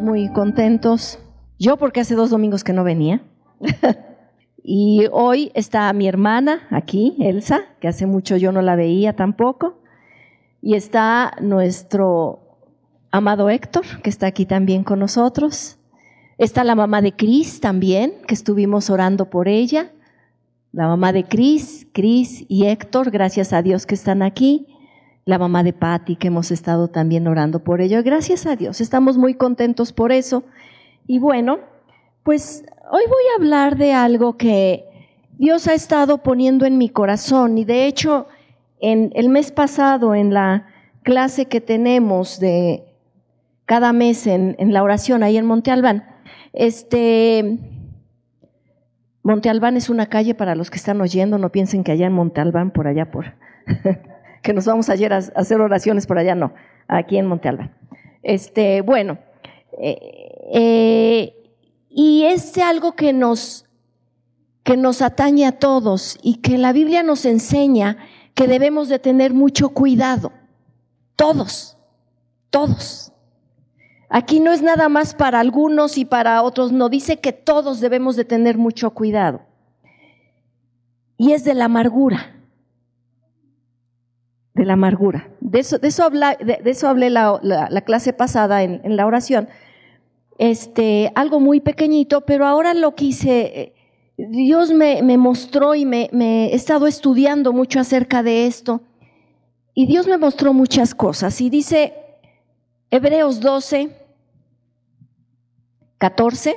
muy contentos. Yo porque hace dos domingos que no venía. y hoy está mi hermana aquí, Elsa, que hace mucho yo no la veía tampoco. Y está nuestro amado Héctor, que está aquí también con nosotros. Está la mamá de Cris también, que estuvimos orando por ella. La mamá de Cris, Cris y Héctor, gracias a Dios que están aquí la mamá de Patty, que hemos estado también orando por ello. Gracias a Dios, estamos muy contentos por eso. Y bueno, pues hoy voy a hablar de algo que Dios ha estado poniendo en mi corazón y de hecho en el mes pasado en la clase que tenemos de cada mes en, la oración ahí en Monte Albán, este Monte Albán es una calle para los que están oyendo, no piensen que allá en Monte Albán, por allá por que nos vamos ayer a, hacer oraciones por allá, no, aquí en Monte Este, bueno, eh, eh, y es algo que nos, que nos atañe a todos y que la Biblia nos enseña que debemos de tener mucho cuidado. Todos, todos. Aquí no es nada más para algunos y para otros, no, dice que todos debemos de tener mucho cuidado. Y es de la amargura de la amargura. De eso, de eso, de, eso hablé la, la, clase pasada en, en, la oración. Este, algo muy pequeñito, pero ahora lo quise, eh, Dios me, me mostró y me, me, he estado estudiando mucho acerca de esto. Y Dios me mostró muchas cosas. Y dice Hebreos 12, 14,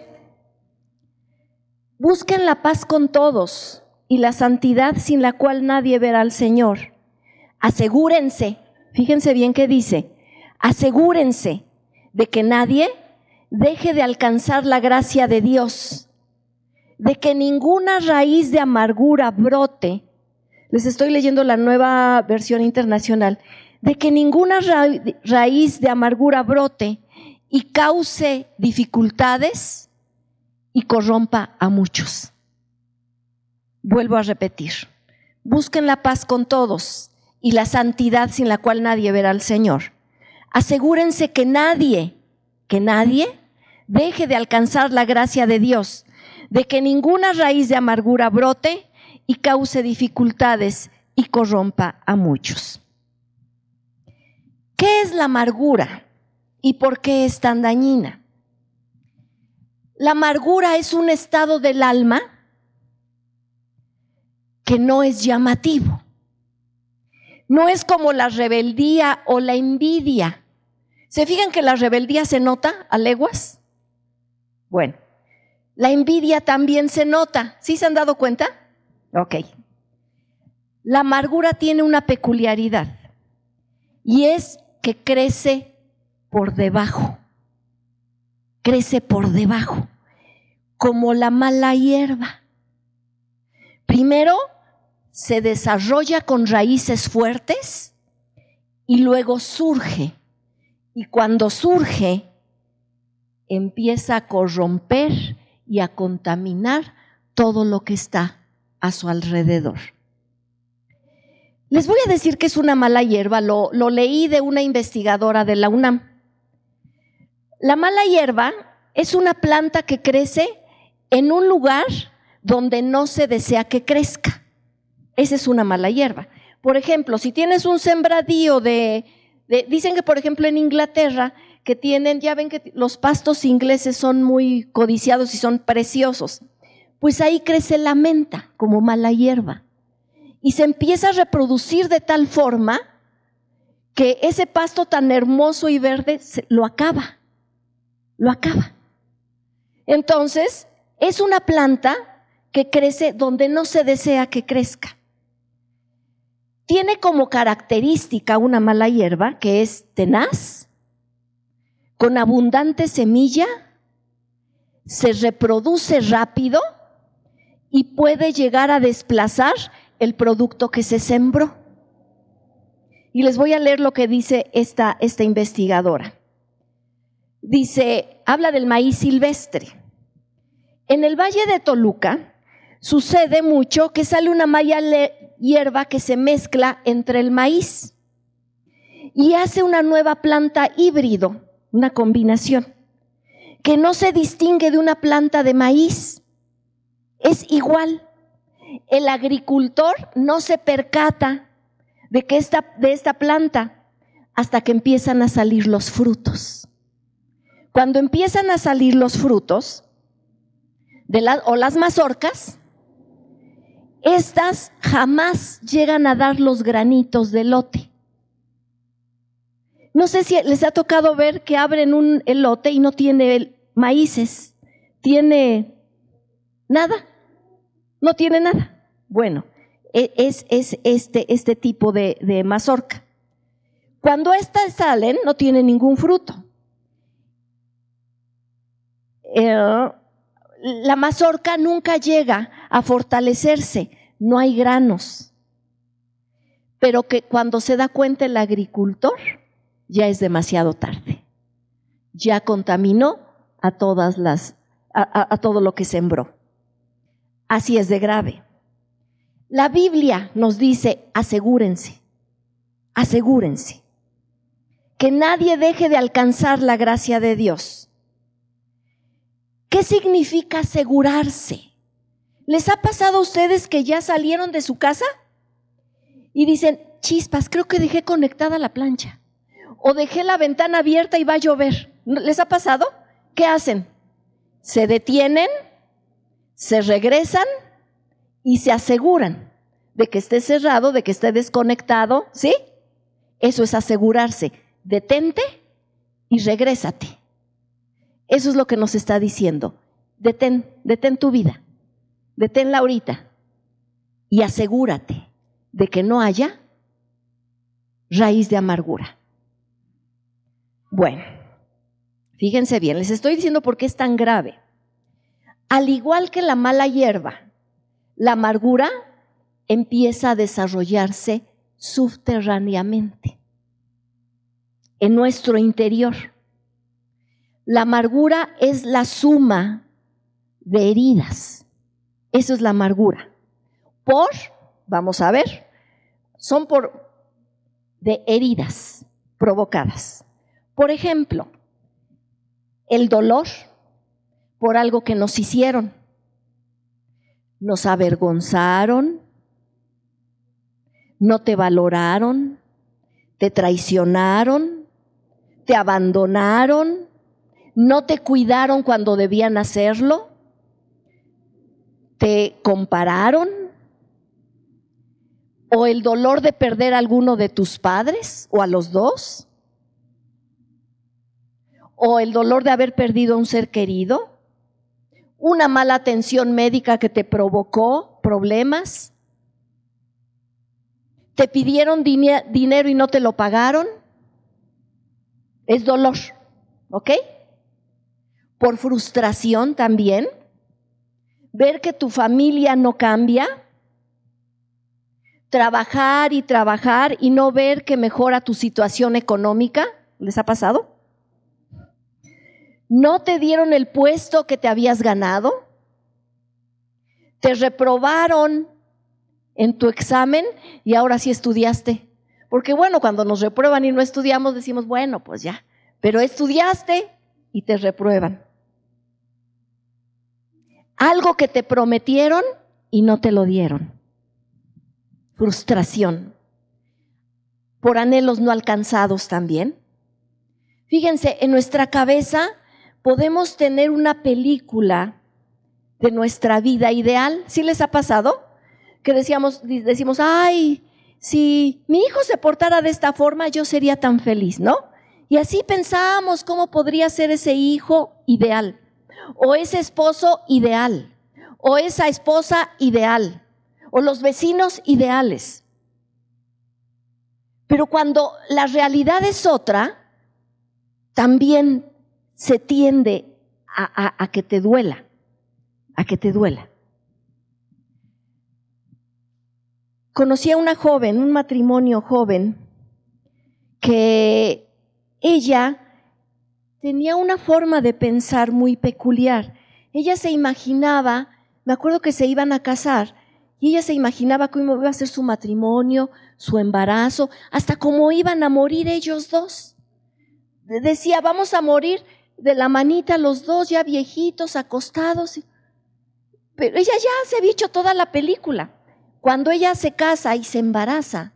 busquen la paz con todos y la santidad sin la cual nadie verá al Señor asegúrense, fíjense bien qué dice, asegúrense de que nadie deje de alcanzar la gracia de Dios, de que ninguna raíz de amargura brote. Les estoy leyendo la nueva versión internacional, de que ninguna raíz de amargura brote y cause dificultades y corrompa a muchos. Vuelvo a repetir, busquen la paz con todos y la santidad sin la cual nadie verá al Señor. Asegúrense que nadie, que nadie deje de alcanzar la gracia de Dios, de que ninguna raíz de amargura brote y cause dificultades y corrompa a muchos. ¿Qué es la amargura y por qué es tan dañina? La amargura es un estado del alma que no es llamativo. No es como la rebeldía o la envidia. ¿Se fijan que la rebeldía se nota a leguas? Bueno, la envidia también se nota. ¿Sí se han dado cuenta? Ok. La amargura tiene una peculiaridad y es que crece por debajo. Crece por debajo, como la mala hierba. Primero se desarrolla con raíces fuertes y luego surge. Y cuando surge, empieza a corromper y a contaminar todo lo que está a su alrededor. Les voy a decir que es una mala hierba, lo, leí de una investigadora de la UNAM. La mala hierba es una planta que crece en un lugar donde no se desea que crezca. Esa es una mala hierba. Por ejemplo, si tienes un sembradío de, dicen que por ejemplo en Inglaterra, que tienen, ya ven que los pastos ingleses son muy codiciados y son preciosos, pues ahí crece la menta como mala hierba. Y se empieza a reproducir de tal forma que ese pasto tan hermoso y verde lo acaba, lo acaba. Entonces, es una planta que crece donde no se desea que crezca. Tiene como característica una mala hierba que es tenaz, con abundante semilla, se reproduce rápido y puede llegar a desplazar el producto que se sembró. Y les voy a leer lo que dice esta, esta investigadora. Dice, habla del maíz silvestre. En el valle de Toluca sucede mucho que sale una malla hierba que se mezcla entre el maíz y hace una nueva planta híbrido, una combinación. que no se distingue de una planta de maíz. Es igual. El agricultor no se percata de, que esta, de esta planta hasta que empiezan a salir los frutos. Cuando empiezan a salir los frutos de o las mazorcas, estas jamás llegan a dar los granitos de lote. No sé si les ha tocado ver que abren un elote y no tiene maíces, tiene nada, no tiene nada. Bueno, e, es, es este, este, tipo de, de mazorca. Cuando estas salen, no tiene ningún fruto. Eh, la mazorca nunca llega a fortalecerse, no hay granos. Pero que cuando se da cuenta el agricultor, ya es demasiado tarde. Ya contaminó a todas las, a, todo lo que sembró. Así es de grave. La Biblia nos dice, asegúrense, asegúrense, que nadie deje de alcanzar la gracia de Dios. ¿Qué significa asegurarse? ¿Les ha pasado a ustedes que ya salieron de su casa y dicen, chispas, creo que dejé conectada la plancha? O dejé la ventana abierta y va a llover. ¿Les ha pasado? ¿Qué hacen? Se detienen, se regresan y se aseguran de que esté cerrado, de que esté desconectado, ¿sí? Eso es asegurarse. Detente y regrésate. Eso es lo que nos está diciendo. Detén, detén tu vida. Deténla ahorita. Y asegúrate de que no haya raíz de amargura. Bueno, fíjense bien, les estoy diciendo por qué es tan grave. Al igual que la mala hierba, la amargura empieza a desarrollarse subterráneamente en nuestro interior. La amargura es la suma de heridas. Eso es la amargura. Por, vamos a ver, son por de heridas provocadas. Por ejemplo, el dolor por algo que nos hicieron. Nos avergonzaron, no te valoraron, te traicionaron, te abandonaron, no te cuidaron cuando debían hacerlo, te compararon, o el dolor de perder a alguno de tus padres o a los dos, o el dolor de haber perdido a un ser querido, una mala atención médica que te provocó problemas, te pidieron dinero y no te lo pagaron, es dolor, ¿ok? Por frustración también, ver que tu familia no cambia, trabajar y trabajar y no ver que mejora tu situación económica, ¿les ha pasado? ¿No te dieron el puesto que te habías ganado? ¿Te reprobaron en tu examen y ahora sí estudiaste? Porque bueno, cuando nos reprueban y no estudiamos decimos, bueno, pues ya, pero estudiaste y te reprueban. Algo que te prometieron y no te lo dieron. Frustración. Por anhelos no alcanzados también. Fíjense, en nuestra cabeza podemos tener una película de nuestra vida ideal. ¿Sí les ha pasado? Que decíamos, decimos, ay, si mi hijo se portara de esta forma, yo sería tan feliz, ¿no? Y así pensábamos cómo podría ser ese hijo ideal, o ese esposo ideal, o esa esposa ideal, o los vecinos ideales. Pero cuando la realidad es otra, también se tiende a, que te duela, a que te duela. Conocí a una joven, un matrimonio joven, que ella tenía una forma de pensar muy peculiar. Ella se imaginaba, me acuerdo que se iban a casar, y ella se imaginaba cómo iba a ser su matrimonio, su embarazo, hasta cómo iban a morir ellos dos. Decía, vamos a morir de la manita los dos ya viejitos, acostados. Pero ella ya se había hecho toda la película. Cuando ella se casa y se embaraza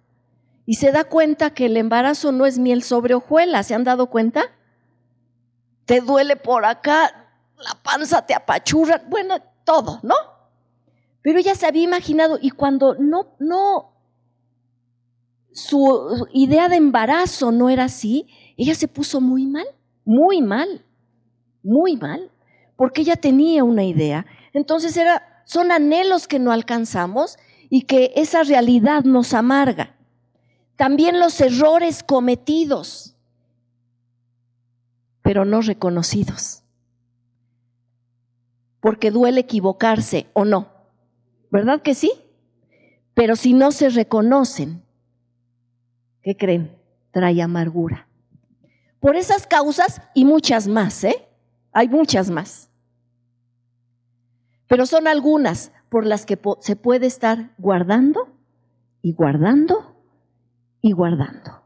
y se da cuenta que el embarazo no es miel sobre hojuelas, ¿se han dado cuenta? Te duele por acá, la panza te apachurra, bueno, todo, ¿no? Pero ella se había imaginado y cuando no, no, su idea de embarazo no era así, ella se puso muy mal, muy mal, muy mal, porque ella tenía una idea. Entonces era, son anhelos que no alcanzamos y que esa realidad nos amarga. También los errores cometidos, pero no reconocidos. Porque duele equivocarse o no. ¿Verdad que sí? Pero si no se reconocen, ¿qué creen? Trae amargura. Por esas causas y muchas más, ¿eh? Hay muchas más. Pero son algunas por las que se puede estar guardando y guardando y guardando.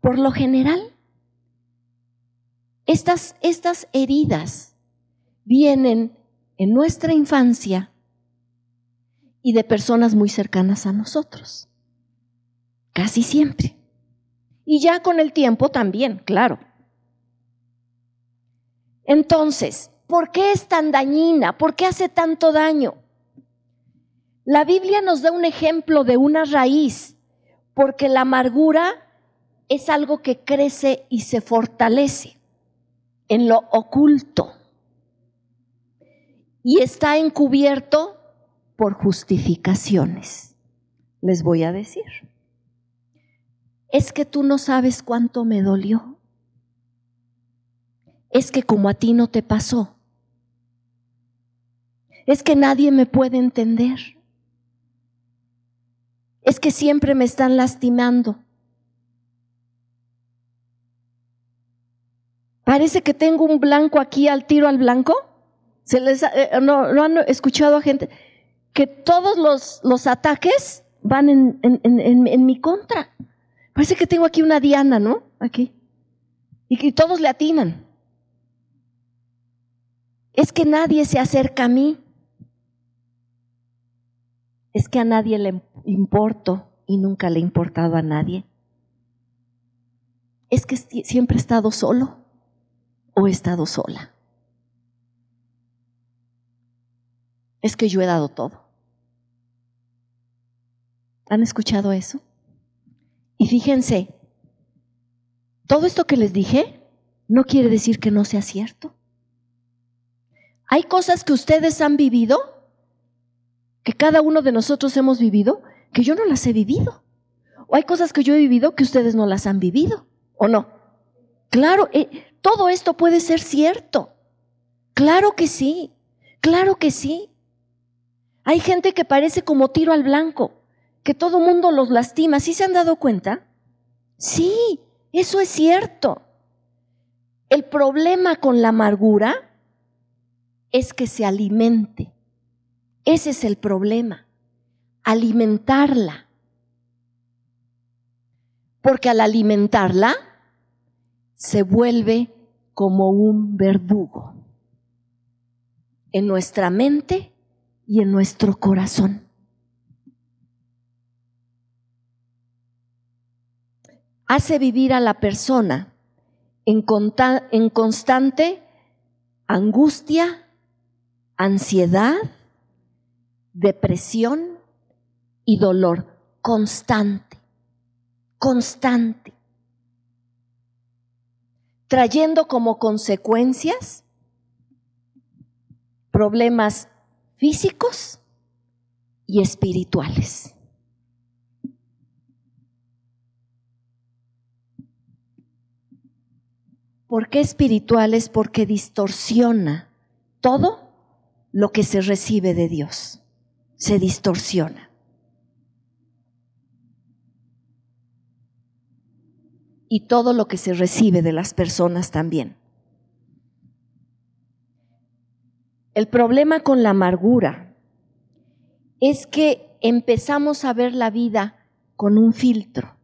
Por lo general, estas, estas heridas vienen en nuestra infancia y de personas muy cercanas a nosotros. Casi siempre. Y ya con el tiempo también, claro. Entonces, ¿por qué es tan dañina? ¿Por qué hace tanto daño? La Biblia nos da un ejemplo de una raíz, porque la amargura es algo que crece y se fortalece en lo oculto y está encubierto por justificaciones. Les voy a decir, es que tú no sabes cuánto me dolió. Es que como a ti no te pasó. Es que nadie me puede entender. Es que siempre me están lastimando. Parece que tengo un blanco aquí al tiro al blanco. ¿Se les, eh, no, no, han escuchado a gente? que todos los, los ataques van en, en, mi contra. Parece que tengo aquí una diana, ¿no? Aquí. Y que todos le atinan. Es que nadie se acerca a mí. Es que a nadie le importo y nunca le he importado a nadie. Es que siempre he estado solo o he estado sola. es que yo he dado todo. ¿Han escuchado eso? Y fíjense, todo esto que les dije no quiere decir que no sea cierto. Hay cosas que ustedes han vivido, que cada uno de nosotros hemos vivido, que yo no las he vivido. O hay cosas que yo he vivido que ustedes no las han vivido, ¿o no? Claro, eh, todo esto puede ser cierto. Claro que sí, claro que sí. Hay gente que parece como tiro al blanco, que todo mundo los lastima. ¿Sí se han dado cuenta? Sí, eso es cierto. El problema con la amargura es que se alimente. Ese es el problema, alimentarla. Porque al alimentarla se vuelve como un verdugo en nuestra mente y en nuestro corazón. Hace vivir a la persona en, constante angustia, ansiedad, depresión y dolor constante, constante, trayendo como consecuencias problemas físicos y espirituales. ¿Por qué espirituales? Porque distorsiona todo lo que se recibe de Dios. Se distorsiona. Y todo lo que se recibe de las personas también. El problema con la amargura es que empezamos a ver la vida con un filtro.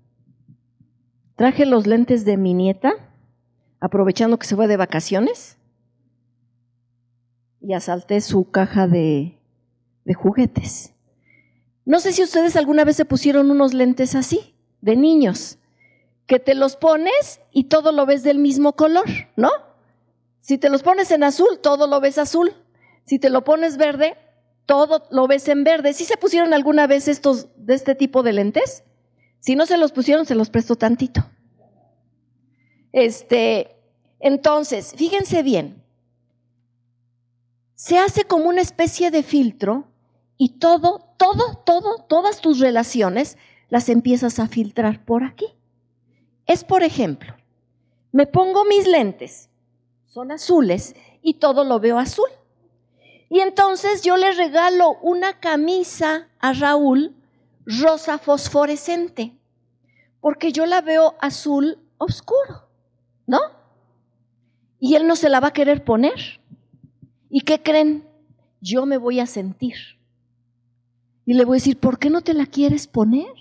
Traje los lentes de mi nieta. aprovechando que se fue de vacaciones, y asalté su caja de, de juguetes. No sé si ustedes alguna vez se pusieron unos lentes así, de niños, que te los pones y todo lo ves del mismo color, ¿no? Si te los pones en azul, todo lo ves azul. Si te lo pones verde, todo lo ves en verde. ¿Sí se pusieron alguna vez estos de este tipo de lentes? Si no se los pusieron, se los presto tantito. Este, entonces, fíjense bien, se hace como una especie de filtro y todo, todo, todo, todas tus relaciones las empiezas a filtrar por aquí. Es, por ejemplo, me pongo mis lentes, son azules y todo lo veo azul. Y entonces yo le regalo una camisa a Raúl rosa fosforescente, porque yo la veo azul oscuro, ¿no? Y él no se la va a querer poner. ¿Y qué creen? Yo me voy a sentir. Y le voy a decir, ¿por qué no te la quieres poner?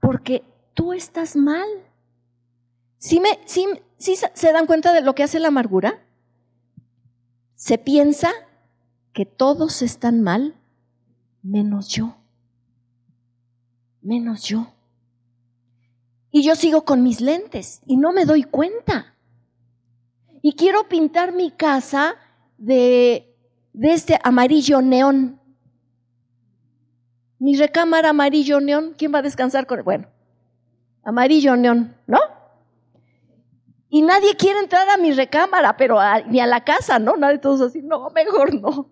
Porque tú estás mal. ¿Sí, me, se dan cuenta de lo que hace la amargura? Se piensa que todos están mal menos yo. Menos yo. Y yo sigo con mis lentes y no me doy cuenta. Y quiero pintar mi casa de, de este amarillo neón. Mi recámara amarillo neón, ¿quién va a descansar con Bueno, amarillo neón, ¿no? Y nadie quiere entrar a mi recámara, pero ni a la casa, ¿no? Nadie todos así, no, mejor no.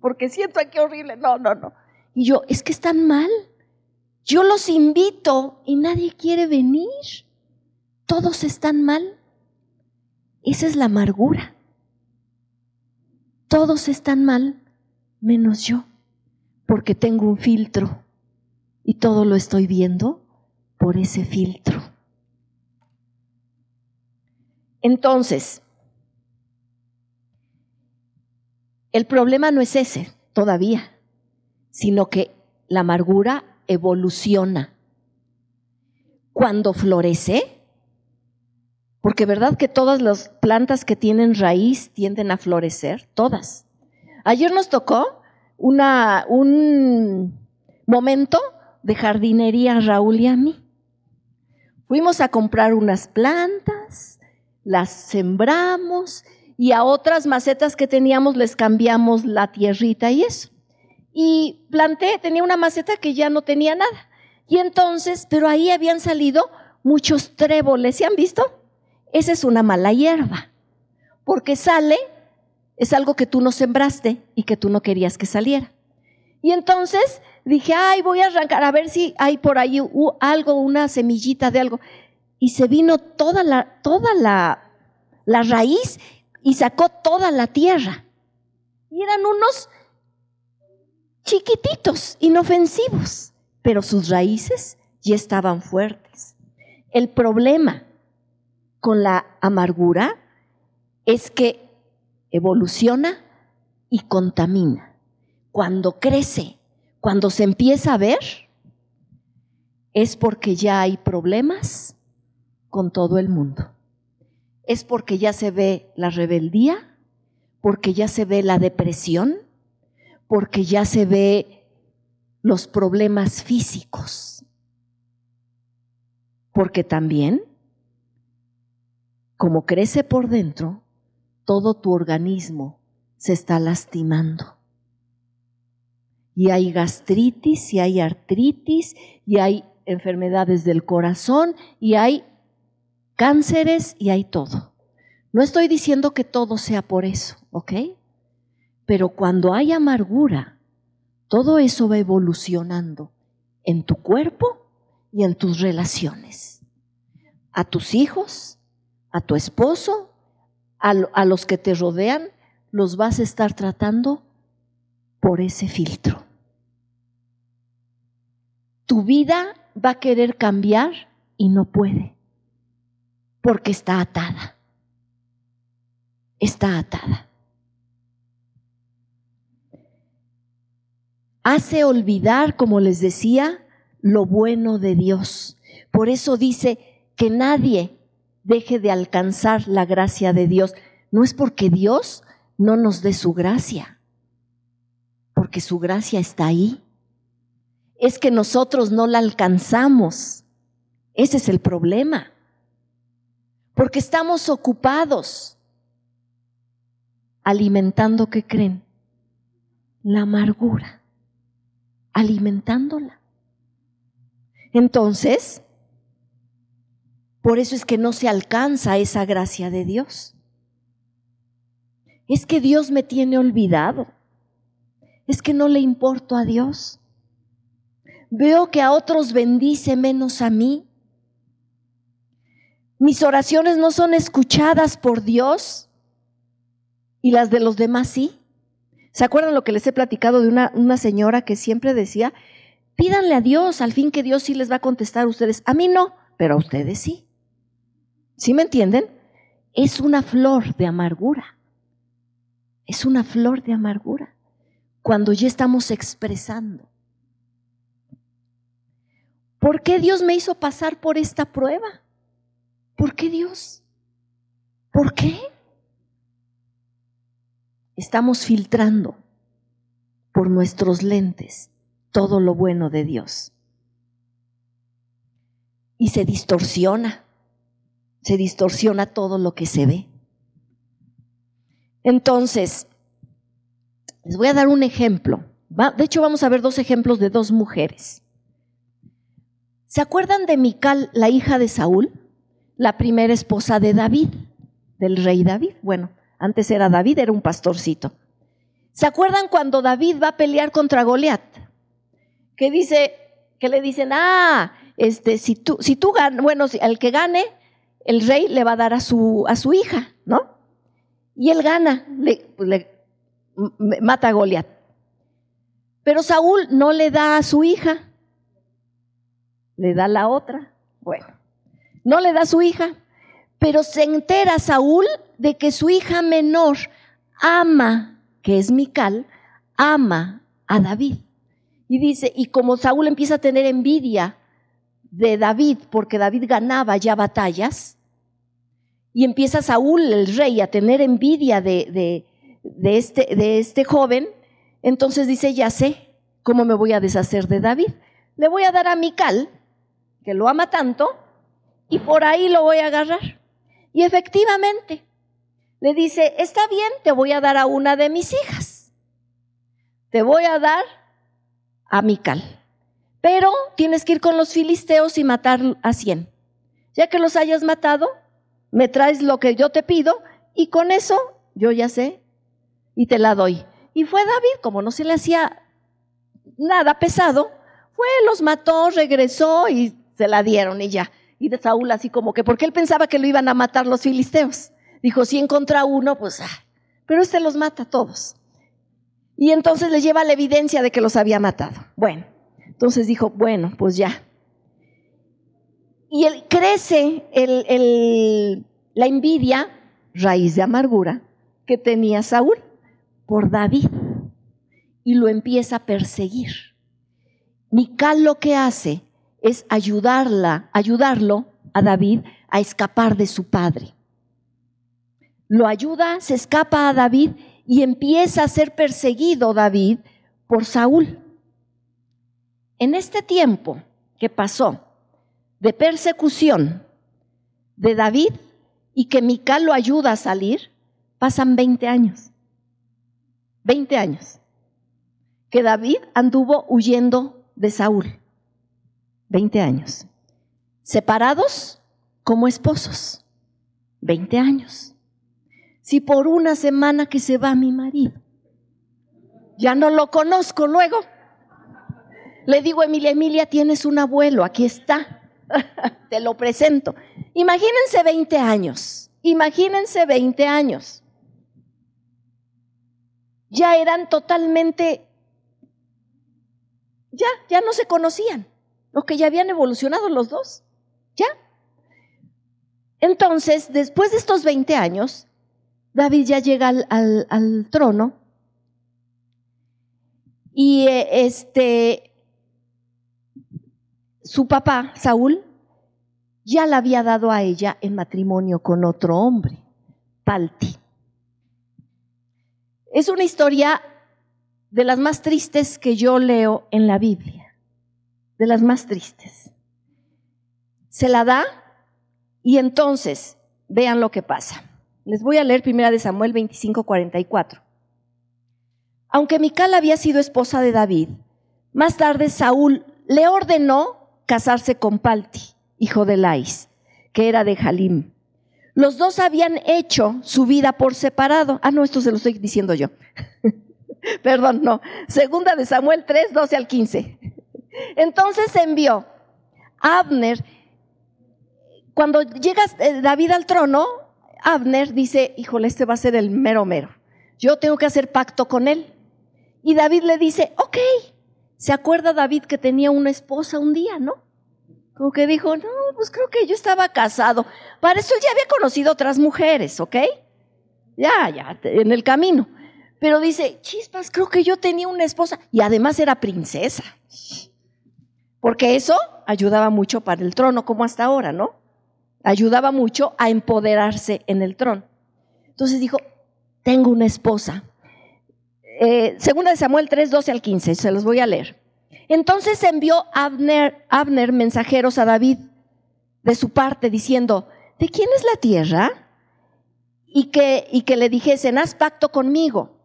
Porque siento aquí horrible, no, no, no. Y yo, es que están mal. Yo los invito y nadie quiere venir. Todos están mal. Esa es la amargura. Todos están mal menos yo, porque tengo un filtro y todo lo estoy viendo por ese filtro. Entonces, el problema no es ese todavía, sino que la amargura evoluciona. Cuando florece, porque verdad que todas las plantas que tienen raíz tienden a florecer, todas. Ayer nos tocó un momento de jardinería Raúl y a mí. Fuimos a comprar unas plantas, las sembramos y a otras macetas que teníamos les cambiamos la tierrita y eso. Y planté, tenía una maceta que ya no tenía nada. Y entonces, pero ahí habían salido muchos tréboles, ¿se han visto? esa es una mala hierba, porque sale, es algo que tú no sembraste y que tú no querías que saliera. Y entonces dije, ay, voy a arrancar a ver si hay por ahí algo, una semillita de algo. Y se vino toda la, toda la, la raíz y sacó toda la tierra. Y eran unos chiquititos, inofensivos, pero sus raíces ya estaban fuertes. El problema con la amargura es que evoluciona y contamina. Cuando crece, cuando se empieza a ver, es porque ya hay problemas con todo el mundo. Es porque ya se ve la rebeldía, porque ya se ve la depresión, porque ya se ve los problemas físicos. Porque también como crece por dentro, todo tu organismo se está lastimando. Y hay gastritis, y hay artritis, y hay enfermedades del corazón, y hay cánceres, y hay todo. No estoy diciendo que todo sea por eso, ¿ok? Pero cuando hay amargura, todo eso va evolucionando en tu cuerpo y en tus relaciones. A tus hijos, a tu esposo, a, los que te rodean, los vas a estar tratando por ese filtro. Tu vida va a querer cambiar y no puede, porque está atada. Está atada. Hace olvidar, como les decía, lo bueno de Dios. Por eso dice que nadie deje de alcanzar la gracia de Dios. No es porque Dios no nos dé su gracia, porque su gracia está ahí. Es que nosotros no la alcanzamos. Ese es el problema. Porque estamos ocupados alimentando, ¿qué creen? La amargura, alimentándola. Entonces, por eso es que no se alcanza esa gracia de Dios. Es que Dios me tiene olvidado. Es que no le importo a Dios. Veo que a otros bendice menos a mí. Mis oraciones no son escuchadas por Dios y las de los demás sí. ¿Se acuerdan lo que les he platicado de una, una señora que siempre decía, pídanle a Dios, al fin que Dios sí les va a contestar a ustedes? A mí no, pero a ustedes sí. ¿Sí me entienden? Es una flor de amargura. Es una flor de amargura cuando ya estamos expresando. ¿Por qué Dios me hizo pasar por esta prueba? ¿Por qué Dios? ¿Por qué? Estamos filtrando por nuestros lentes todo lo bueno de Dios. Y se distorsiona se distorsiona todo lo que se ve. Entonces, les voy a dar un ejemplo. De hecho, vamos a ver dos ejemplos de dos mujeres. ¿Se acuerdan de Mical, la hija de Saúl? La primera esposa de David, del rey David. Bueno, antes era David, era un pastorcito. ¿Se acuerdan cuando David va a pelear contra Goliat? Que dice, que le dicen, ah, este, si tú, si tú ganas, bueno, si, el que gane, el rey le va a dar a su, a su hija, ¿no? Y él gana, le, pues mata a Goliat. Pero Saúl no le da a su hija, le da la otra. Bueno, no le da su hija, pero se entera Saúl de que su hija menor ama, que es Mical, ama a David. Y dice, y como Saúl empieza a tener envidia de David, porque David ganaba ya batallas, y empieza Saúl, el rey, a tener envidia de, este, de este joven. Entonces dice, ya sé cómo me voy a deshacer de David. Le voy a dar a Mical, que lo ama tanto, y por ahí lo voy a agarrar. Y efectivamente, le dice, está bien, te voy a dar a una de mis hijas. Te voy a dar a Mical. Pero tienes que ir con los filisteos y matar a cien. Ya que los hayas matado, me traes lo que yo te pido y con eso yo ya sé y te la doy. Y fue David, como no se le hacía nada pesado, fue, los mató, regresó y se la dieron y ya. Y de Saúl así como que, porque él pensaba que lo iban a matar los filisteos. Dijo, si encontra uno, pues, ah, pero este los mata a todos. Y entonces le lleva la evidencia de que los había matado. Bueno, entonces dijo, bueno, pues ya, y él, crece la envidia, raíz de amargura, que tenía Saúl por David. Y lo empieza a perseguir. Mical lo que hace es ayudarla, ayudarlo a David a escapar de su padre. Lo ayuda, se escapa a David y empieza a ser perseguido David por Saúl. En este tiempo que pasó, de persecución de David y que Mical lo ayuda a salir, pasan 20 años. 20 años. Que David anduvo huyendo de Saúl. 20 años. Separados como esposos. 20 años. Si por una semana que se va mi marido, ya no lo conozco luego. Le digo, Emilia, Emilia, tienes un abuelo, aquí está. Te lo presento. Imagínense 20 años. Imagínense 20 años. Ya eran totalmente, ya, ya no se conocían. O que ya habían evolucionado los dos. Ya. Entonces, después de estos 20 años, David ya llega al, al trono y eh, este su papá, Saúl, ya la había dado a ella en matrimonio con otro hombre, Palti. Es una historia de las más tristes que yo leo en la Biblia, de las más tristes. Se la da y entonces vean lo que pasa. Les voy a leer primera de Samuel 25, 44. Aunque Mical había sido esposa de David, más tarde Saúl le ordenó casarse con Palti, hijo de Lais, que era de Jalim. Los dos habían hecho su vida por separado. Ah, no, esto se lo estoy diciendo yo. Perdón, no. Segunda de Samuel 3, 12 al 15. Entonces envió Abner. Cuando llega eh, David al trono, Abner dice, híjole, este va a ser el mero mero. Yo tengo que hacer pacto con él. Y David le dice, ok. ¿Se acuerda David que tenía una esposa un día, no? Como que dijo, no, pues creo que yo estaba casado. Para eso ya había conocido otras mujeres, ¿ok? Ya, ya, en el camino. Pero dice, chispas, creo que yo tenía una esposa y además era princesa. Porque eso ayudaba mucho para el trono, como hasta ahora, ¿no? Ayudaba mucho a empoderarse en el trono. Entonces dijo, tengo una esposa. Eh, segunda de Samuel 3, 12 al 15, se los voy a leer. Entonces envió Abner, Abner mensajeros a David de su parte diciendo, ¿de quién es la tierra? Y que, y que le dijesen, haz pacto conmigo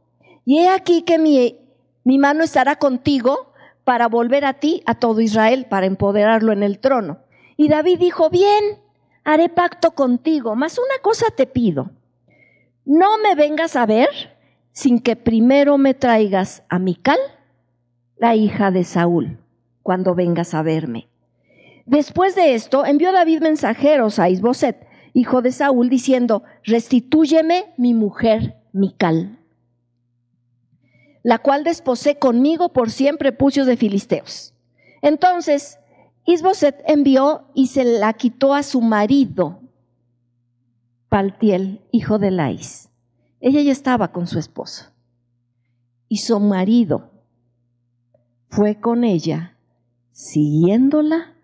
y he aquí que mi, mi mano estará contigo para volver a ti, a todo Israel, para empoderarlo en el trono. Y David dijo, bien, haré pacto contigo, mas una cosa te pido, no me vengas a ver sin que primero me traigas a Mical, la hija de Saúl, cuando vengas a verme. Después de esto, envió David mensajeros a Isboset, hijo de Saúl, diciendo, restitúyeme mi mujer Mical la cual desposé conmigo por siempre pucios de filisteos. Entonces, Isboset envió y se la quitó a su marido, Paltiel, hijo de Lais. Ella ya estaba con su esposo. Y su marido fue con ella, siguiéndola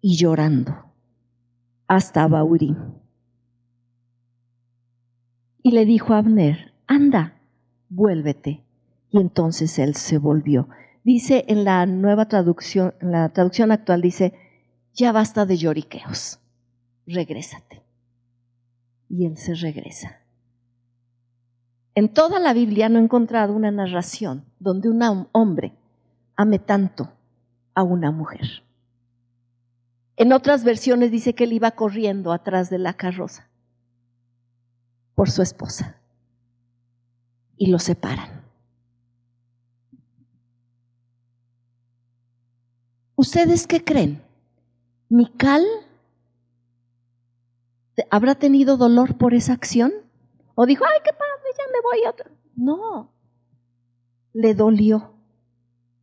y llorando, hasta Baurim. Y le dijo a Abner, anda, vuélvete y entonces él se volvió. Dice en la nueva traducción, en la traducción actual dice, ya basta de lloriqueos, regrésate. Y él se regresa. En toda la Biblia no he encontrado una narración donde un hombre ame tanto a una mujer. En otras versiones dice que él iba corriendo atrás de la carroza por su esposa y lo separan. ¿Ustedes qué creen? ¿Mical habrá tenido dolor por esa acción? ¿O dijo, ay, qué padre, ya me voy a otro? No, le dolió,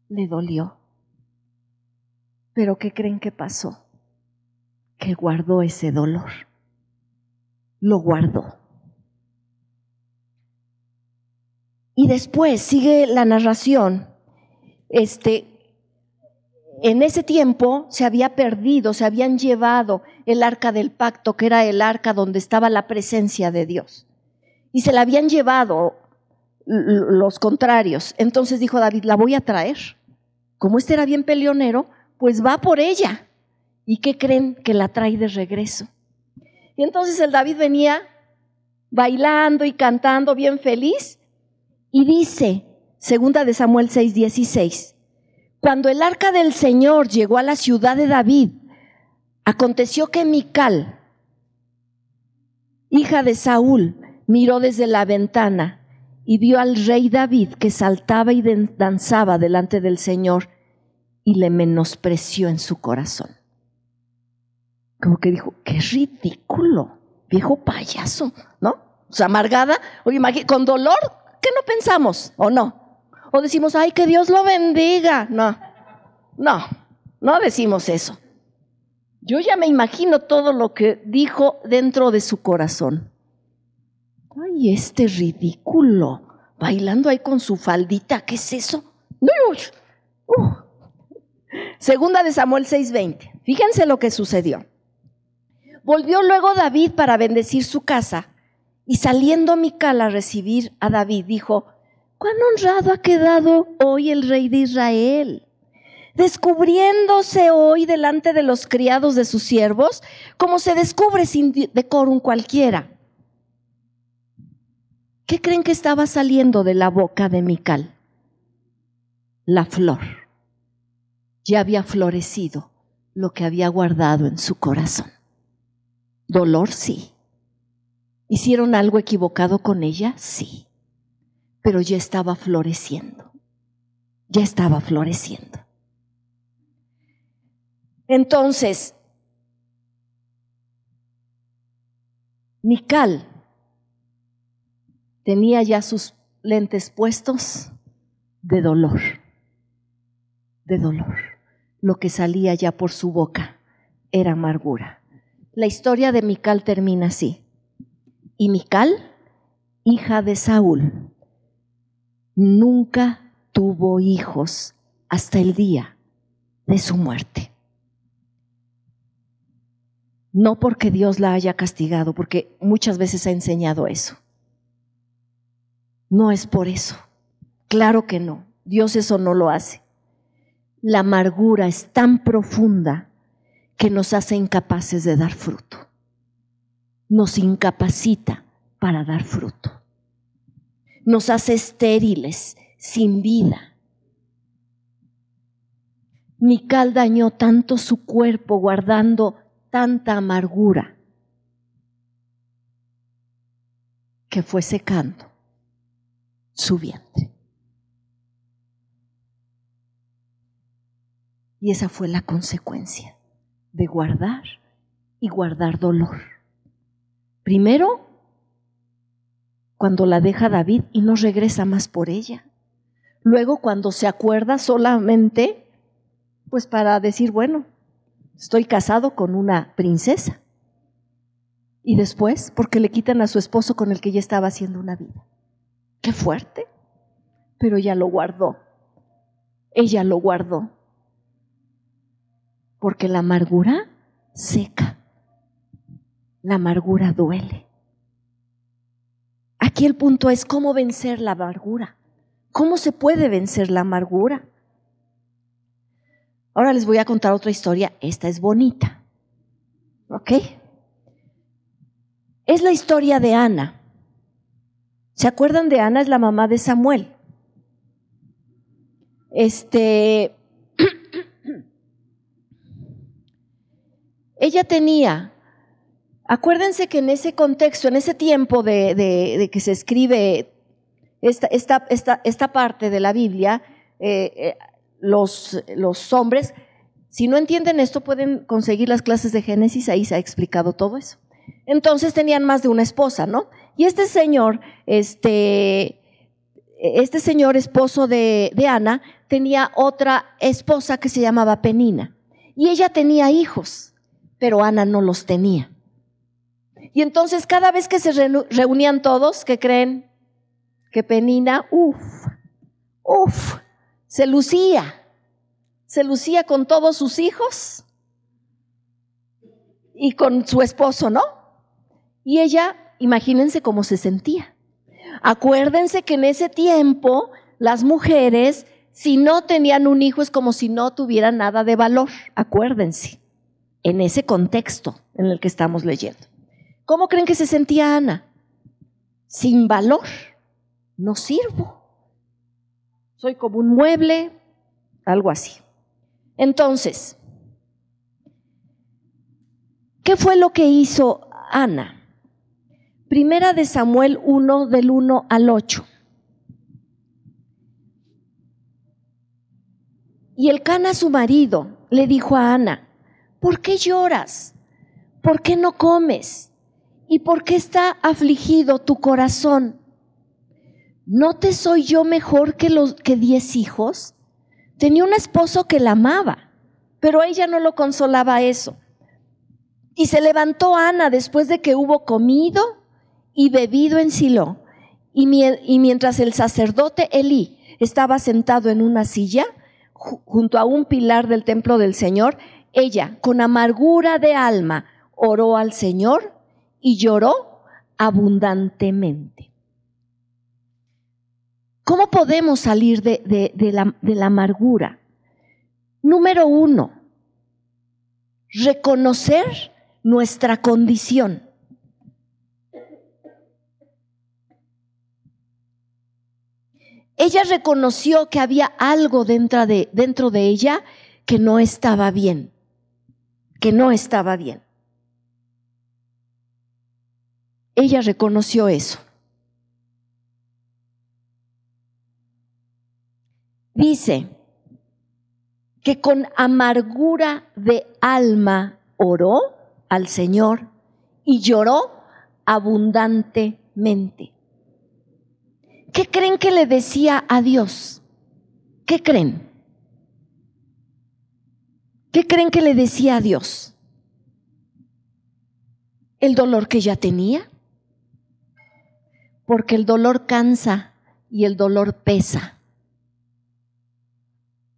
le dolió. Pero ¿qué creen que pasó? Que guardó ese dolor, lo guardó. Y después sigue la narración, este, en ese tiempo se había perdido, se habían llevado el arca del pacto, que era el arca donde estaba la presencia de Dios. Y se la habían llevado los contrarios. Entonces dijo David, la voy a traer. Como este era bien peleonero, pues va por ella. ¿Y qué creen que la trae de regreso? Y entonces el David venía bailando y cantando bien feliz y dice, segunda de Samuel 6, 16, cuando el arca del Señor llegó a la ciudad de David, aconteció que Mical, hija de Saúl, miró desde la ventana y vio al rey David que saltaba y danzaba delante del Señor y le menospreció en su corazón. Como que dijo, qué ridículo, viejo payaso, ¿no? O sea, amargada, con dolor, ¿qué no pensamos o no? O decimos, ay, que Dios lo bendiga. No, no, no decimos eso. Yo ya me imagino todo lo que dijo dentro de su corazón. Ay, este ridículo, bailando ahí con su faldita, ¿qué es eso? Uh. Segunda de Samuel 6:20. Fíjense lo que sucedió. Volvió luego David para bendecir su casa y saliendo Mical a recibir a David, dijo, cuán honrado ha quedado hoy el rey de Israel, descubriéndose hoy delante de los criados de sus siervos, como se descubre sin decorum cualquiera. ¿Qué creen que estaba saliendo de la boca de Mical? La flor. Ya había florecido lo que había guardado en su corazón. Dolor, sí. ¿Hicieron algo equivocado con ella? Sí. Pero ya estaba floreciendo. Ya estaba floreciendo. Entonces, Mical tenía ya sus lentes puestos de dolor, de dolor. Lo que salía ya por su boca era amargura. La historia de Mical termina así. Y Mical, hija de Saúl, nunca tuvo hijos hasta el día de su muerte. No porque Dios la haya castigado, porque muchas veces ha enseñado eso. No es por eso. Claro que no. Dios eso no lo hace. La amargura es tan profunda que nos hace incapaces de dar fruto nos incapacita para dar fruto. Nos hace estériles, sin vida. Mical dañó tanto su cuerpo guardando tanta amargura que fue secando su vientre. Y esa fue la consecuencia de guardar y guardar dolor. Primero, cuando la deja David y no regresa más por ella. Luego, cuando se acuerda solamente, pues para decir, bueno, estoy casado con una princesa. Y después, porque le quitan a su esposo con el que ya estaba haciendo una vida. Qué fuerte. Pero ella lo guardó. Ella lo guardó. Porque la amargura seca. La amargura duele. Aquí el punto es cómo vencer la amargura. ¿Cómo se puede vencer la amargura? Ahora les voy a contar otra historia. Esta es bonita. ¿Ok? Es la historia de Ana. ¿Se acuerdan de Ana? Es la mamá de Samuel. Este. Ella tenía Acuérdense que en ese contexto, en ese tiempo de, que se escribe esta, parte de la Biblia, eh, eh, los, hombres, si no entienden esto, pueden conseguir las clases de Génesis, ahí se ha explicado todo eso. Entonces tenían más de una esposa, ¿no? Y este señor, este, este señor esposo de Ana, tenía otra esposa que se llamaba Penina. Y ella tenía hijos, pero Ana no los tenía. Y entonces cada vez que se reunían todos, ¿qué creen? Que Penina, uff, uff, se lucía. Se lucía con todos sus hijos y con su esposo, ¿no? Y ella, imagínense cómo se sentía. Acuérdense que en ese tiempo las mujeres, si no tenían un hijo, es como si no tuvieran nada de valor. Acuérdense, en ese contexto en el que estamos leyendo. ¿Cómo creen que se sentía Ana? Sin valor. No sirvo. Soy como un mueble, algo así. Entonces, ¿qué fue lo que hizo Ana? Primera de Samuel 1 del 1 al 8. Y el Cana, su marido, le dijo a Ana, ¿por qué lloras? ¿Por qué no comes? ¿Y por qué está afligido tu corazón? ¿No te soy yo mejor que los que diez hijos? Tenía un esposo que la amaba, pero ella no lo consolaba eso. Y se levantó Ana después de que hubo comido y bebido en Silo. Y, y mientras el sacerdote Elí estaba sentado en una silla junto a un pilar del templo del Señor, ella, con amargura de alma, oró al Señor y lloró abundantemente. ¿Cómo podemos salir de, la, amargura? Número uno, reconocer nuestra condición. Ella reconoció que había algo dentro de, dentro de ella que no estaba bien, que no estaba bien. Ella reconoció eso. Dice que con amargura de alma oró al Señor y lloró abundantemente. ¿Qué creen que le decía a Dios? ¿Qué creen? ¿Qué creen que le decía a Dios? ¿El dolor que ya tenía? Porque el dolor cansa y el dolor pesa.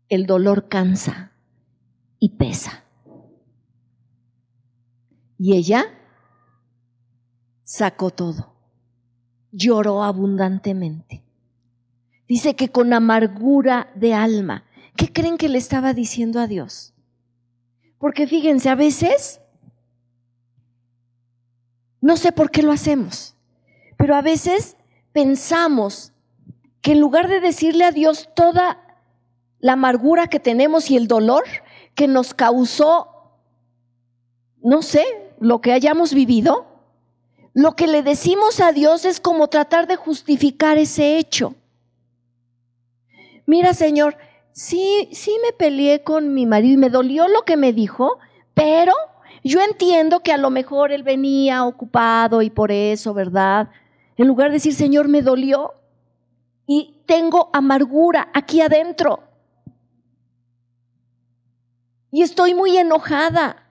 El dolor cansa y pesa. Y ella sacó todo lloró abundantemente. Dice que con amargura de alma. ¿Qué creen que le estaba diciendo a Dios? Porque fíjense, a veces, no sé por qué lo hacemos, pero a veces pensamos que en lugar de decirle a Dios toda la amargura que tenemos y el dolor que nos causó, no sé, lo que hayamos vivido, lo que le decimos a Dios es como tratar de justificar ese hecho. Mira, Señor, sí, sí me peleé con mi marido y me dolió lo que me dijo, pero yo entiendo que a lo mejor él venía ocupado y por eso, ¿verdad? En lugar de decir, Señor, me dolió y tengo amargura aquí adentro. Y estoy muy enojada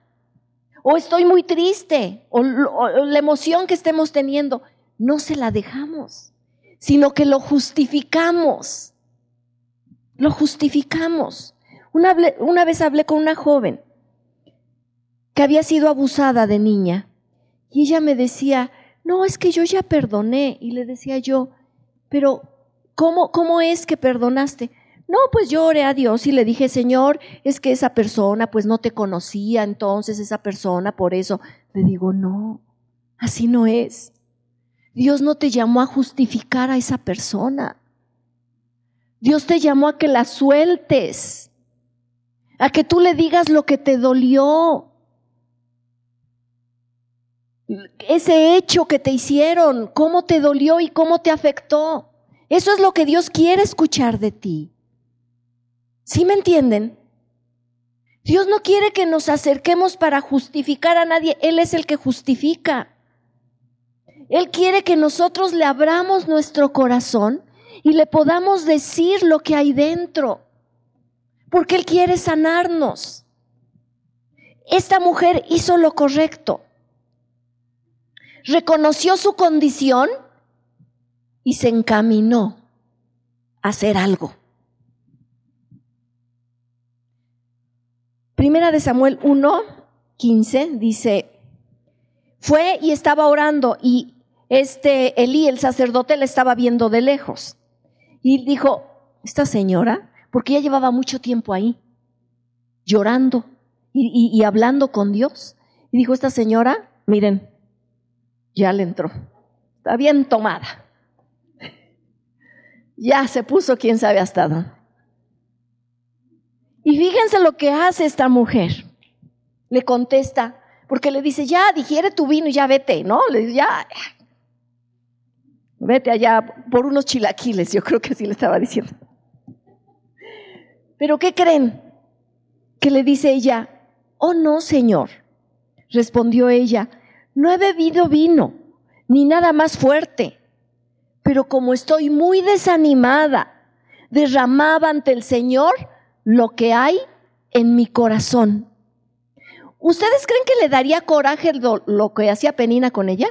o estoy muy triste, o, la emoción que estemos teniendo, no se la dejamos, sino que lo justificamos. Lo justificamos. Una, una vez hablé con una joven que había sido abusada de niña y ella me decía, no, es que yo ya perdoné. Y le decía yo, pero ¿cómo, cómo es que perdonaste? No, pues yo oré a Dios y le dije, Señor, es que esa persona pues no te conocía, entonces esa persona por eso. Le digo, no, así no es. Dios no te llamó a justificar a esa persona. Dios te llamó a que la sueltes, a que tú le digas lo que te dolió, ese hecho que te hicieron, cómo te dolió y cómo te afectó. Eso es lo que Dios quiere escuchar de ti. ¿Sí me entienden? Dios no quiere que nos acerquemos para justificar a nadie, Él es el que justifica. Él quiere que nosotros le abramos nuestro corazón y le podamos decir lo que hay dentro, porque Él quiere sanarnos. Esta mujer hizo lo correcto, reconoció su condición y se encaminó a hacer algo. Primera de Samuel 1, 15 dice, fue y estaba orando y este Elí, el sacerdote, le estaba viendo de lejos. Y dijo, esta señora, porque ya llevaba mucho tiempo ahí, llorando y, y hablando con Dios. Y dijo, esta señora, miren, ya le entró, está bien tomada. Ya se puso quién sabe hasta dónde. Y fíjense lo que hace esta mujer. Le contesta, porque le dice, ya, digiere tu vino y ya vete, ¿no? Le dice, ya, vete allá por unos chilaquiles, yo creo que así le estaba diciendo. Pero ¿qué creen? Que le dice ella, oh no, Señor. Respondió ella, no he bebido vino, ni nada más fuerte, pero como estoy muy desanimada, derramaba ante el Señor lo que hay en mi corazón. ¿Ustedes creen que le daría coraje lo, que hacía Penina con ella?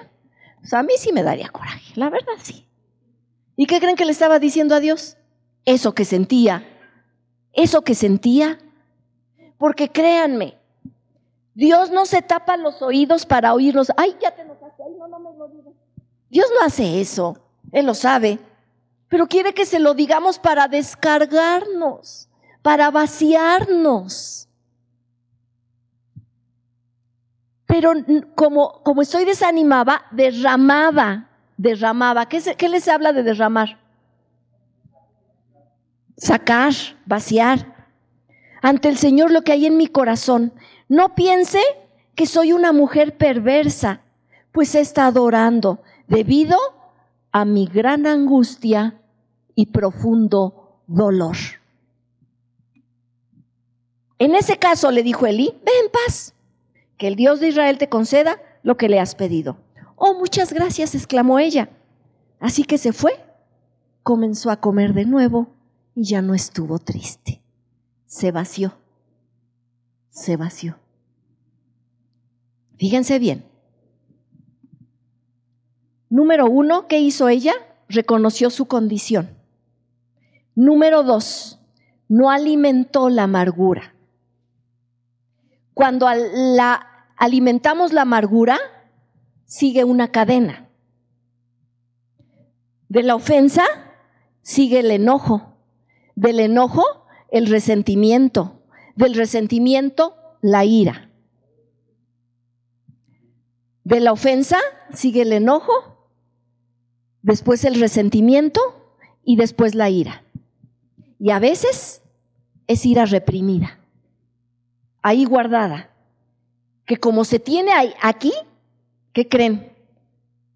O sea, a mí sí me daría coraje, la verdad sí. ¿Y qué creen que le estaba diciendo a Dios? Eso que sentía, eso que sentía. Porque créanme, Dios no se tapa los oídos para oírlos. Ay, ya te enojaste. Ay, no, no me lo digas. Dios no hace eso. Él lo sabe. Pero quiere que se lo digamos para descargarnos, para vaciarnos. Pero como, como estoy desanimada, derramaba, derramaba. ¿Qué, ¿Qué les habla de derramar? Sacar, vaciar. Ante el Señor lo que hay en mi corazón. No piense que soy una mujer perversa, pues está adorando debido a mi gran angustia y profundo dolor. En ese caso le dijo Elí, ve en paz, que el Dios de Israel te conceda lo que le has pedido. Oh, muchas gracias, exclamó ella. Así que se fue, comenzó a comer de nuevo y ya no estuvo triste. Se vació, se vació. Fíjense bien. Número uno, ¿qué hizo ella? Reconoció su condición. Número dos, no alimentó la amargura. Cuando la alimentamos la amargura, sigue una cadena. De la ofensa sigue el enojo. Del enojo, el resentimiento. Del resentimiento, la ira. De la ofensa sigue el enojo, después el resentimiento y después la ira. Y a veces es ira reprimida ahí guardada, que como se tiene aquí, ¿qué creen?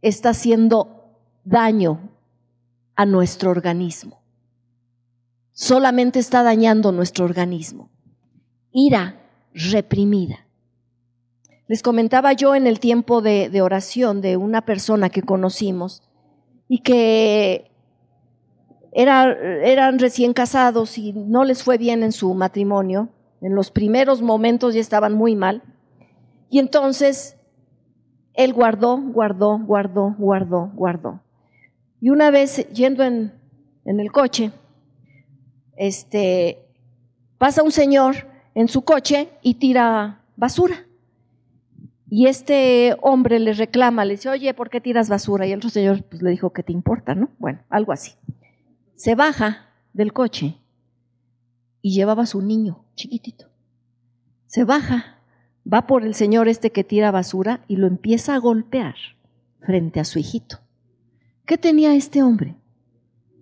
Está haciendo daño a nuestro organismo. Solamente está dañando nuestro organismo. Ira reprimida. Les comentaba yo en el tiempo de, oración de una persona que conocimos y que era, eran recién casados y no les fue bien en su matrimonio en los primeros momentos ya estaban muy mal. Y entonces él guardó, guardó, guardó, guardó, guardó. Y una vez yendo en, en el coche, este, pasa un señor en su coche y tira basura. Y este hombre le reclama, le dice, oye, ¿por qué tiras basura? Y el otro señor pues, le dijo, ¿qué te importa? ¿no? Bueno, algo así. Se baja del coche y llevaba a su niño chiquitito. Se baja, va por el señor este que tira basura y lo empieza a golpear frente a su hijito. ¿Qué tenía este hombre?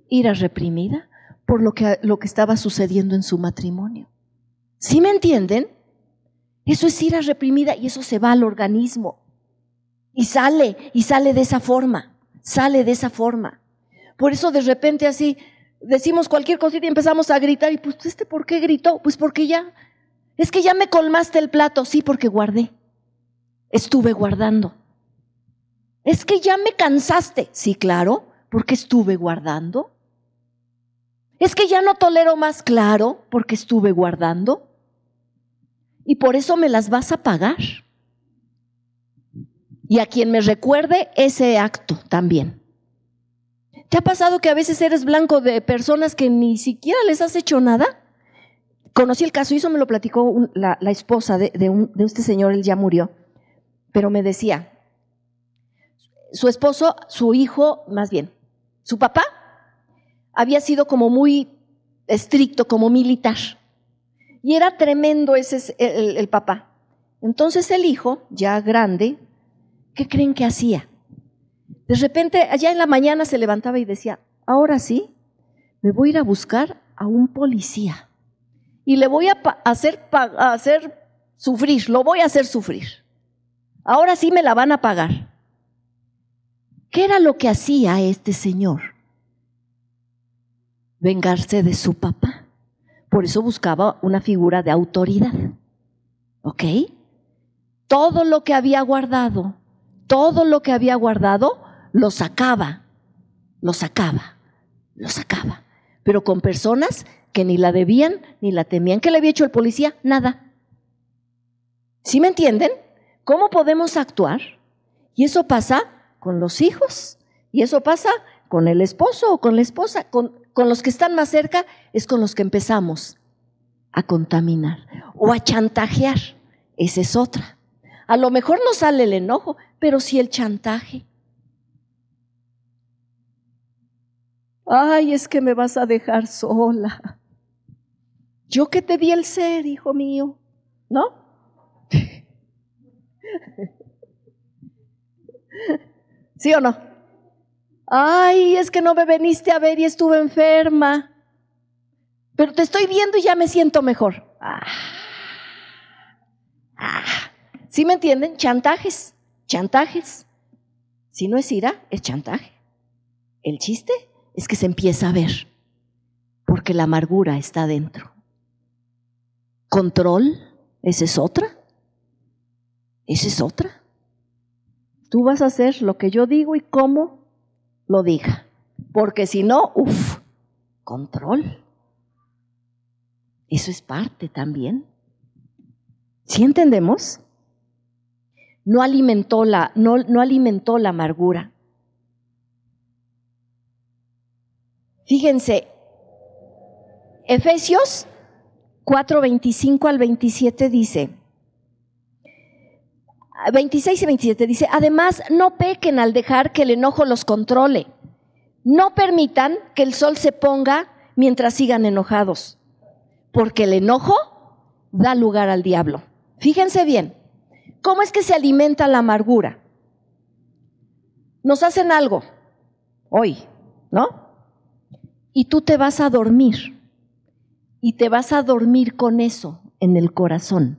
Ira reprimida por lo que, lo que estaba sucediendo en su matrimonio. ¿Sí me entienden? Eso es ira reprimida y eso se va al organismo. Y sale, y sale de esa forma, sale de esa forma. Por eso de repente así decimos cualquier cosita y empezamos a gritar. Y pues, ¿este por qué gritó? Pues porque ya, es que ya me colmaste el plato. Sí, porque guardé. Estuve guardando. Es que ya me cansaste. Sí, claro, porque estuve guardando. Es que ya no tolero más, claro, porque estuve guardando. Y por eso me las vas a pagar. Y a quien me recuerde ese acto también. ¿Te ha pasado que a veces eres blanco de personas que ni siquiera les has hecho nada? Conocí el caso y eso me lo platicó la, esposa de, de este señor, él ya murió, pero me decía, su esposo, su hijo, más bien, su papá había sido como muy estricto, como militar. Y era tremendo ese el, papá. Entonces el hijo, ya grande, ¿qué creen que hacía? De repente, allá en la mañana se levantaba y decía, ahora sí, me voy a ir a buscar a un policía y le voy a hacer, hacer sufrir, lo voy a hacer sufrir. Ahora sí me la van a pagar. ¿Qué era lo que hacía este señor? Vengarse de su papá. Por eso buscaba una figura de autoridad. ¿Ok? Todo lo que había guardado, todo lo que había guardado, lo sacaba, lo sacaba, lo sacaba. Pero con personas que ni la debían ni la temían. ¿Qué le había hecho el policía? Nada. ¿Sí me entienden? ¿Cómo podemos actuar? Y eso pasa con los hijos, y eso pasa con el esposo o con la esposa, con, con los que están más cerca, es con los que empezamos a contaminar o a chantajear esa es otra. A lo mejor no sale el enojo, pero sí el chantaje. Ay, es que me vas a dejar sola. Yo que te di el ser, hijo mío, ¿no? ¿Sí o no? Ay, es que no me veniste a ver y estuve enferma. Pero te estoy viendo y ya me siento mejor. Ah. Ah. ¿Sí me entienden? Chantajes, chantajes. Si no es ira, es chantaje. El chiste es que se empieza a ver, porque la amargura está dentro. Control, esa es otra. Esa es otra. Tú vas a hacer lo que yo digo y cómo lo diga. Porque si no, uff, control. Eso es parte también. ¿Sí entendemos? No alimentó la, no, no alimentó la amargura. Fíjense, Efesios 4, 25 al 27 dice, 26 y 27 dice, además no pequen al dejar que el enojo los controle. No permitan que el sol se ponga mientras sigan enojados porque el enojo da lugar al diablo. Fíjense bien, ¿cómo es que se alimenta la amargura? Nos hacen algo hoy, ¿no? Y tú te vas a dormir y te vas a dormir con eso en el corazón,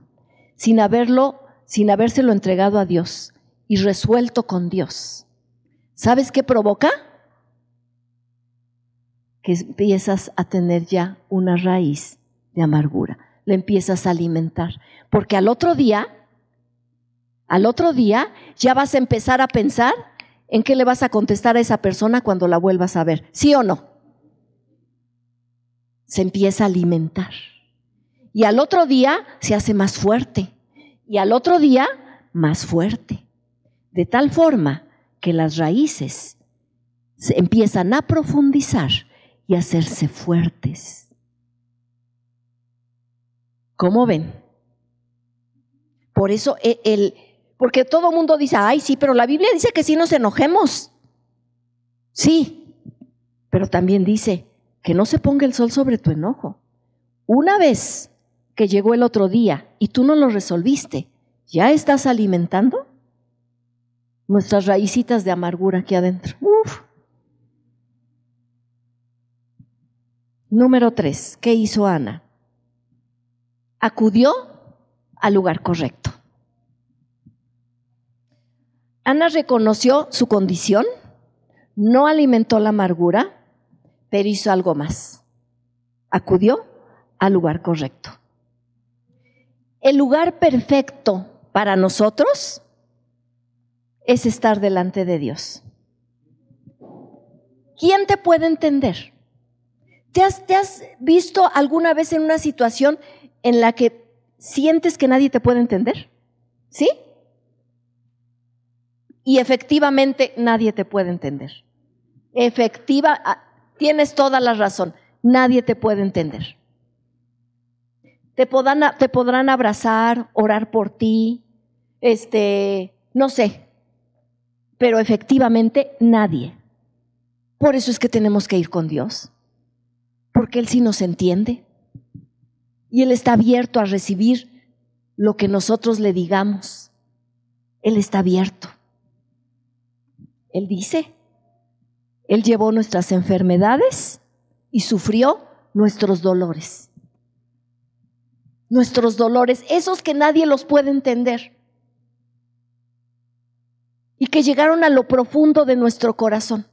sin haberlo, sin habérselo entregado a Dios y resuelto con Dios. ¿Sabes qué provoca? Que empiezas a tener ya una raíz de amargura. Le empiezas a alimentar. Porque al otro día, al otro día ya vas a empezar a pensar en qué le vas a contestar a esa persona cuando la vuelvas a ver. ¿Sí o no? Se empieza a alimentar. Y al otro día se hace más fuerte. Y al otro día más fuerte. De tal forma que las raíces se empiezan a profundizar y a hacerse fuertes. ¿Cómo ven? Por eso e, el, porque todo el mundo dice, ay, sí, pero la Biblia dice que sí nos enojemos. Sí, pero también dice que no se ponga el sol sobre tu enojo. Una vez que llegó el otro día y tú no lo resolviste, ¿ya estás alimentando nuestras raícitas de amargura aquí adentro? Uf. Número tres, ¿qué hizo Ana? acudió al lugar correcto. Ana reconoció su condición, no alimentó la amargura, pero hizo algo más. Acudió al lugar correcto. El lugar perfecto para nosotros es estar delante de Dios. ¿Quién te puede entender? ¿Te has, ¿Te has, visto alguna vez en una situación en la que sientes que nadie te puede entender? ¿Sí? Y efectivamente nadie te puede entender. Efectiva, ah, tienes toda la razón, nadie te puede entender. Te podrán, te podrán abrazar, orar por ti, este, no sé, pero efectivamente nadie. Por eso es que tenemos que ir con Dios, porque Él sí nos entiende y Él está abierto a recibir lo que nosotros le digamos. Él está abierto. Él dice, Él llevó nuestras enfermedades y sufrió nuestros dolores. Nuestros dolores, esos que nadie los puede entender y que llegaron a lo profundo de nuestro corazón.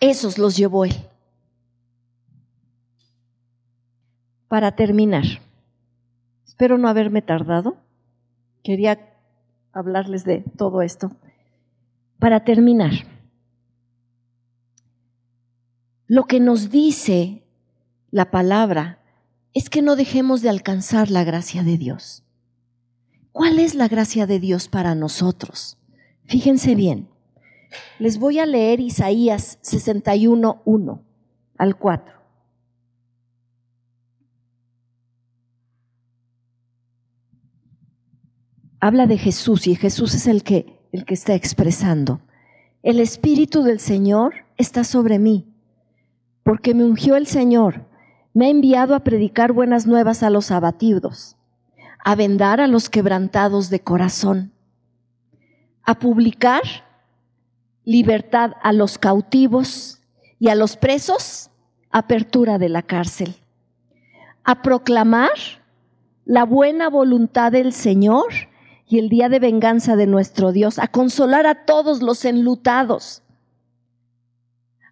Esos los llevó Él. Para terminar, espero no haberme tardado, quería hablarles de todo esto. Para terminar, lo que nos dice la palabra es que no dejemos de alcanzar la gracia de Dios. ¿Cuál es la gracia de Dios para nosotros? Fíjense bien. Les voy a leer Isaías 61, 1 al 4. habla de Jesús y Jesús es el que, el que está expresando. El Espíritu del Señor está sobre mí, porque me ungió el Señor, me ha enviado a predicar buenas nuevas a los abatidos, a vendar a los quebrantados de corazón, a publicar libertad a los cautivos y a los presos, apertura de la cárcel, a proclamar la buena voluntad del Señor y el día de venganza de nuestro Dios, a consolar a todos los enlutados,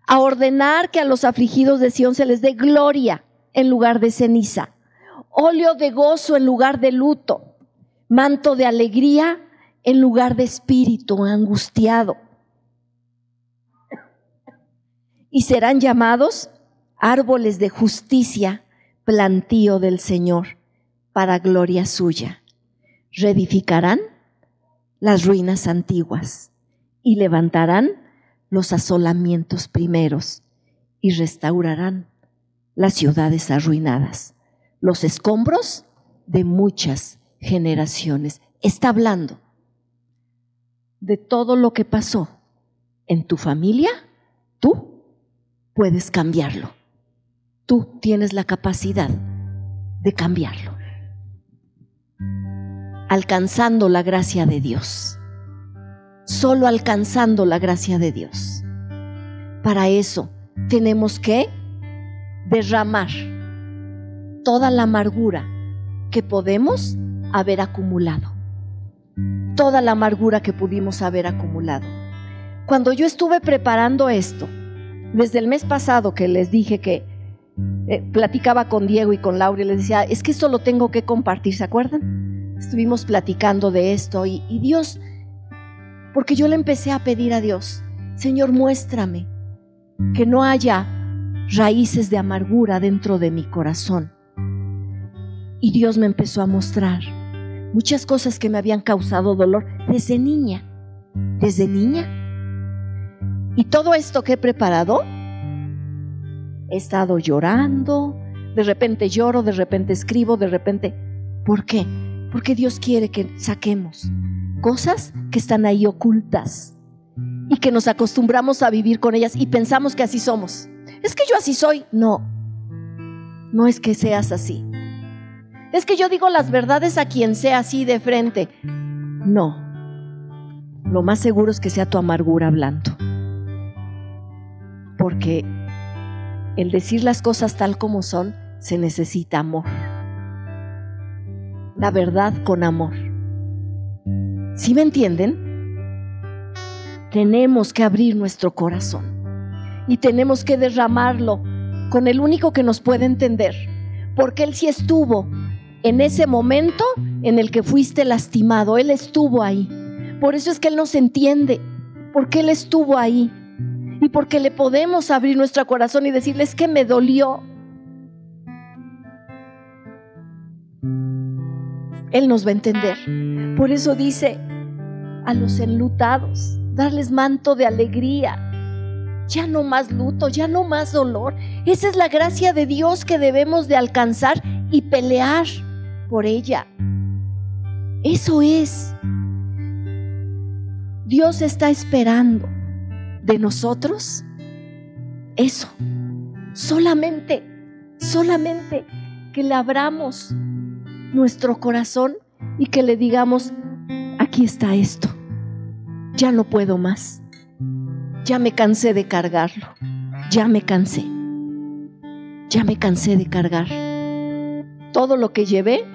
a ordenar que a los afligidos de Sión se les dé gloria en lugar de ceniza, óleo de gozo en lugar de luto, manto de alegría en lugar de espíritu angustiado. Y serán llamados árboles de justicia, plantío del Señor, para gloria suya. Reedificarán las ruinas antiguas y levantarán los asolamientos primeros y restaurarán las ciudades arruinadas, los escombros de muchas generaciones. Está hablando de todo lo que pasó en tu familia, tú puedes cambiarlo. Tú tienes la capacidad de cambiarlo. Alcanzando la gracia de Dios. Solo alcanzando la gracia de Dios. Para eso tenemos que derramar toda la amargura que podemos haber acumulado. Toda la amargura que pudimos haber acumulado. Cuando yo estuve preparando esto, desde el mes pasado que les dije que eh, platicaba con Diego y con Laura y les decía, es que esto lo tengo que compartir, ¿se acuerdan? Estuvimos platicando de esto y, y Dios, porque yo le empecé a pedir a Dios, Señor, muéstrame que no haya raíces de amargura dentro de mi corazón. Y Dios me empezó a mostrar muchas cosas que me habían causado dolor desde niña, desde niña. Y todo esto que he preparado, he estado llorando, de repente lloro, de repente escribo, de repente... ¿Por qué? Porque Dios quiere que saquemos cosas que están ahí ocultas y que nos acostumbramos a vivir con ellas y pensamos que así somos es que yo así soy. No, no es que seas así. Es que yo digo las verdades a quien sea así de frente. No, lo más seguro es que sea tu amargura hablando. Porque el decir las cosas tal como son se necesita amor. La verdad con amor. ¿Sí me entienden? Tenemos que abrir nuestro corazón y tenemos que derramarlo con el único que nos puede entender, porque Él sí estuvo en ese momento en el que fuiste lastimado, Él estuvo ahí. Por eso es que Él nos entiende, porque Él estuvo ahí y porque le podemos abrir nuestro corazón y decirles que me dolió. Él nos va a entender. Por eso dice a los enlutados, darles manto de alegría ya no más luto, ya no más dolor. Esa es la gracia de Dios que debemos de alcanzar y pelear por ella. Eso es. Dios está esperando de nosotros eso. Solamente, solamente que le abramos nuestro corazón y que le digamos, aquí está esto. Ya no puedo más ya me cansé de cargarlo, ya me cansé, ya me cansé de cargar. Todo lo que llevé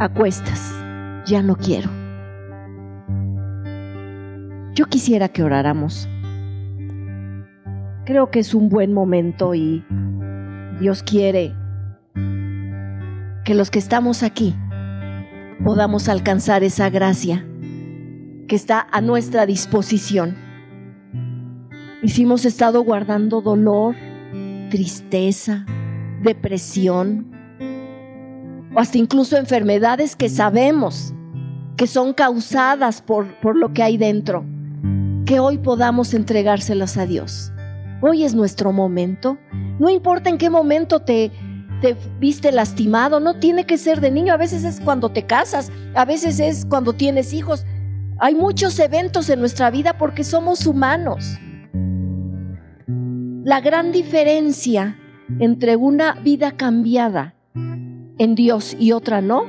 a cuestas, ya no quiero. Yo quisiera que oráramos. Creo que es un buen momento y Dios quiere que los que estamos aquí podamos alcanzar esa gracia que está a nuestra disposición. Y si hemos estado guardando dolor, tristeza, depresión, o hasta incluso enfermedades que sabemos que son causadas por, por lo que hay dentro, que hoy podamos entregárselas a Dios. Hoy es nuestro momento. No importa en qué momento te, te viste lastimado, no tiene que ser de niño, a veces es cuando te casas, a veces es cuando tienes hijos. Hay muchos eventos en nuestra vida porque somos humanos. La gran diferencia entre una vida cambiada en Dios y otra no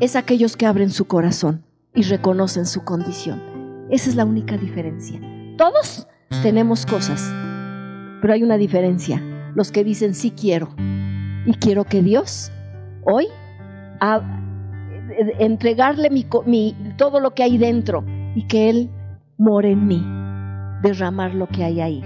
es aquellos que abren su corazón y reconocen su condición. Esa es la única diferencia. Todos tenemos cosas, pero hay una diferencia. Los que dicen sí quiero y quiero que Dios hoy entregarle mi, todo lo que hay dentro y que Él more en mí, derramar lo que hay ahí.